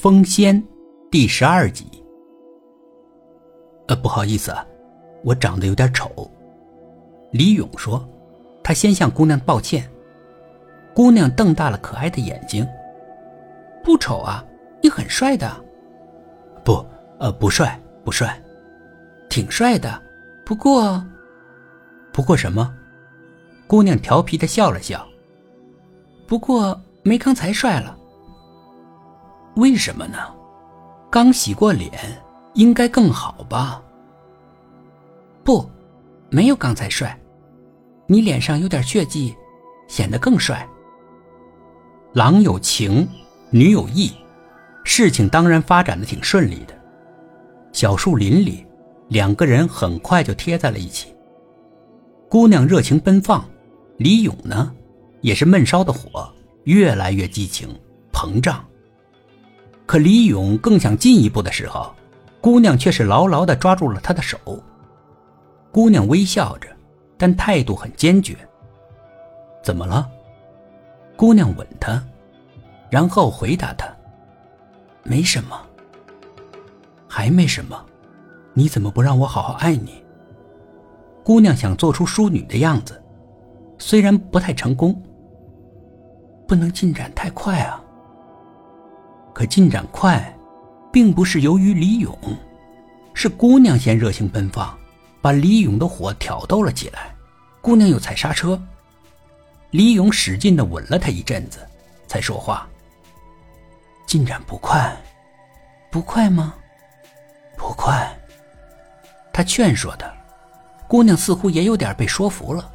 风仙第十二集。呃，不好意思啊，我长得有点丑。李勇说，他先向姑娘道歉。姑娘瞪大了可爱的眼睛，不丑啊，你很帅的。不，呃，不帅，不帅，挺帅的。不过，不过什么？姑娘调皮的笑了笑。不过没刚才帅了。为什么呢？刚洗过脸，应该更好吧？不，没有刚才帅。你脸上有点血迹，显得更帅。郎有情，女有意，事情当然发展的挺顺利的。小树林里，两个人很快就贴在了一起。姑娘热情奔放，李勇呢，也是闷烧的火，越来越激情膨胀。可李勇更想进一步的时候，姑娘却是牢牢的抓住了他的手。姑娘微笑着，但态度很坚决。怎么了？姑娘吻他，然后回答他：“没什么，还没什么。你怎么不让我好好爱你？”姑娘想做出淑女的样子，虽然不太成功。不能进展太快啊。可进展快，并不是由于李勇，是姑娘先热情奔放，把李勇的火挑逗了起来。姑娘又踩刹车，李勇使劲的吻了她一阵子，才说话。进展不快，不快吗？不快。他劝说的，姑娘似乎也有点被说服了，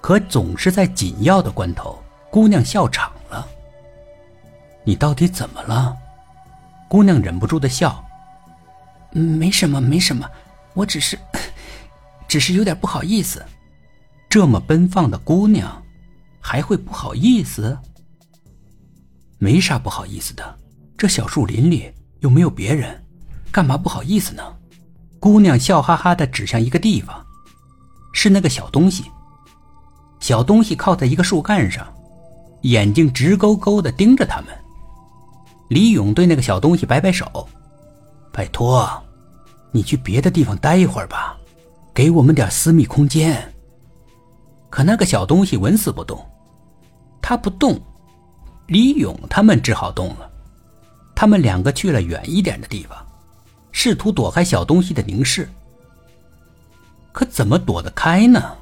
可总是在紧要的关头，姑娘笑场。你到底怎么了？姑娘忍不住的笑。没什么，没什么，我只是，只是有点不好意思。这么奔放的姑娘，还会不好意思？没啥不好意思的，这小树林里又没有别人，干嘛不好意思呢？姑娘笑哈哈的指向一个地方，是那个小东西。小东西靠在一个树干上，眼睛直勾勾的盯着他们。李勇对那个小东西摆摆手：“拜托，你去别的地方待一会儿吧，给我们点私密空间。”可那个小东西纹丝不动，他不动，李勇他们只好动了。他们两个去了远一点的地方，试图躲开小东西的凝视。可怎么躲得开呢？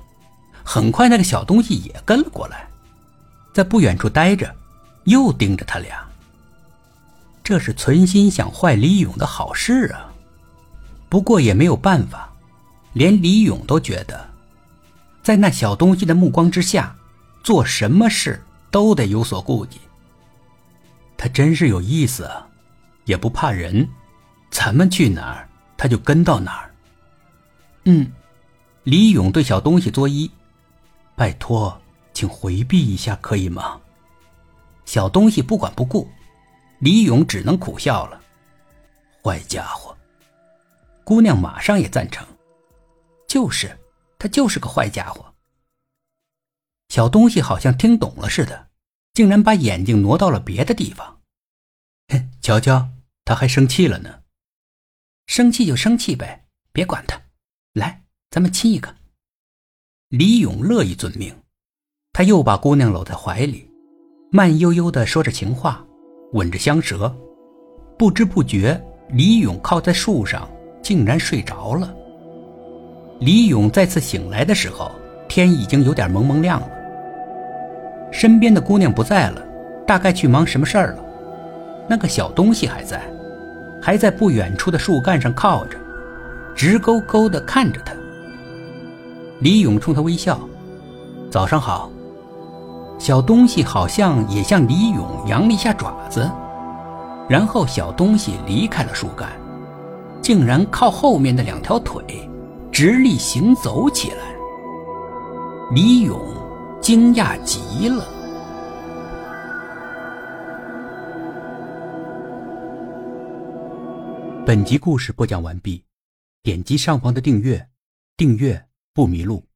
很快，那个小东西也跟了过来，在不远处待着，又盯着他俩。这是存心想坏李勇的好事啊！不过也没有办法，连李勇都觉得，在那小东西的目光之下，做什么事都得有所顾忌。他真是有意思啊，也不怕人，咱们去哪儿他就跟到哪儿。嗯，李勇对小东西作揖：“拜托，请回避一下，可以吗？”小东西不管不顾。李勇只能苦笑了，坏家伙。姑娘马上也赞成，就是他就是个坏家伙。小东西好像听懂了似的，竟然把眼睛挪到了别的地方。瞧瞧，他还生气了呢。生气就生气呗，别管他。来，咱们亲一个。李勇乐意遵命，他又把姑娘搂在怀里，慢悠悠的说着情话。吻着香舌，不知不觉，李勇靠在树上，竟然睡着了。李勇再次醒来的时候，天已经有点蒙蒙亮了。身边的姑娘不在了，大概去忙什么事儿了。那个小东西还在，还在不远处的树干上靠着，直勾勾地看着他。李勇冲他微笑：“早上好。”小东西好像也向李勇扬了一下爪子，然后小东西离开了树干，竟然靠后面的两条腿直立行走起来。李勇惊讶极了。本集故事播讲完毕，点击上方的订阅，订阅不迷路。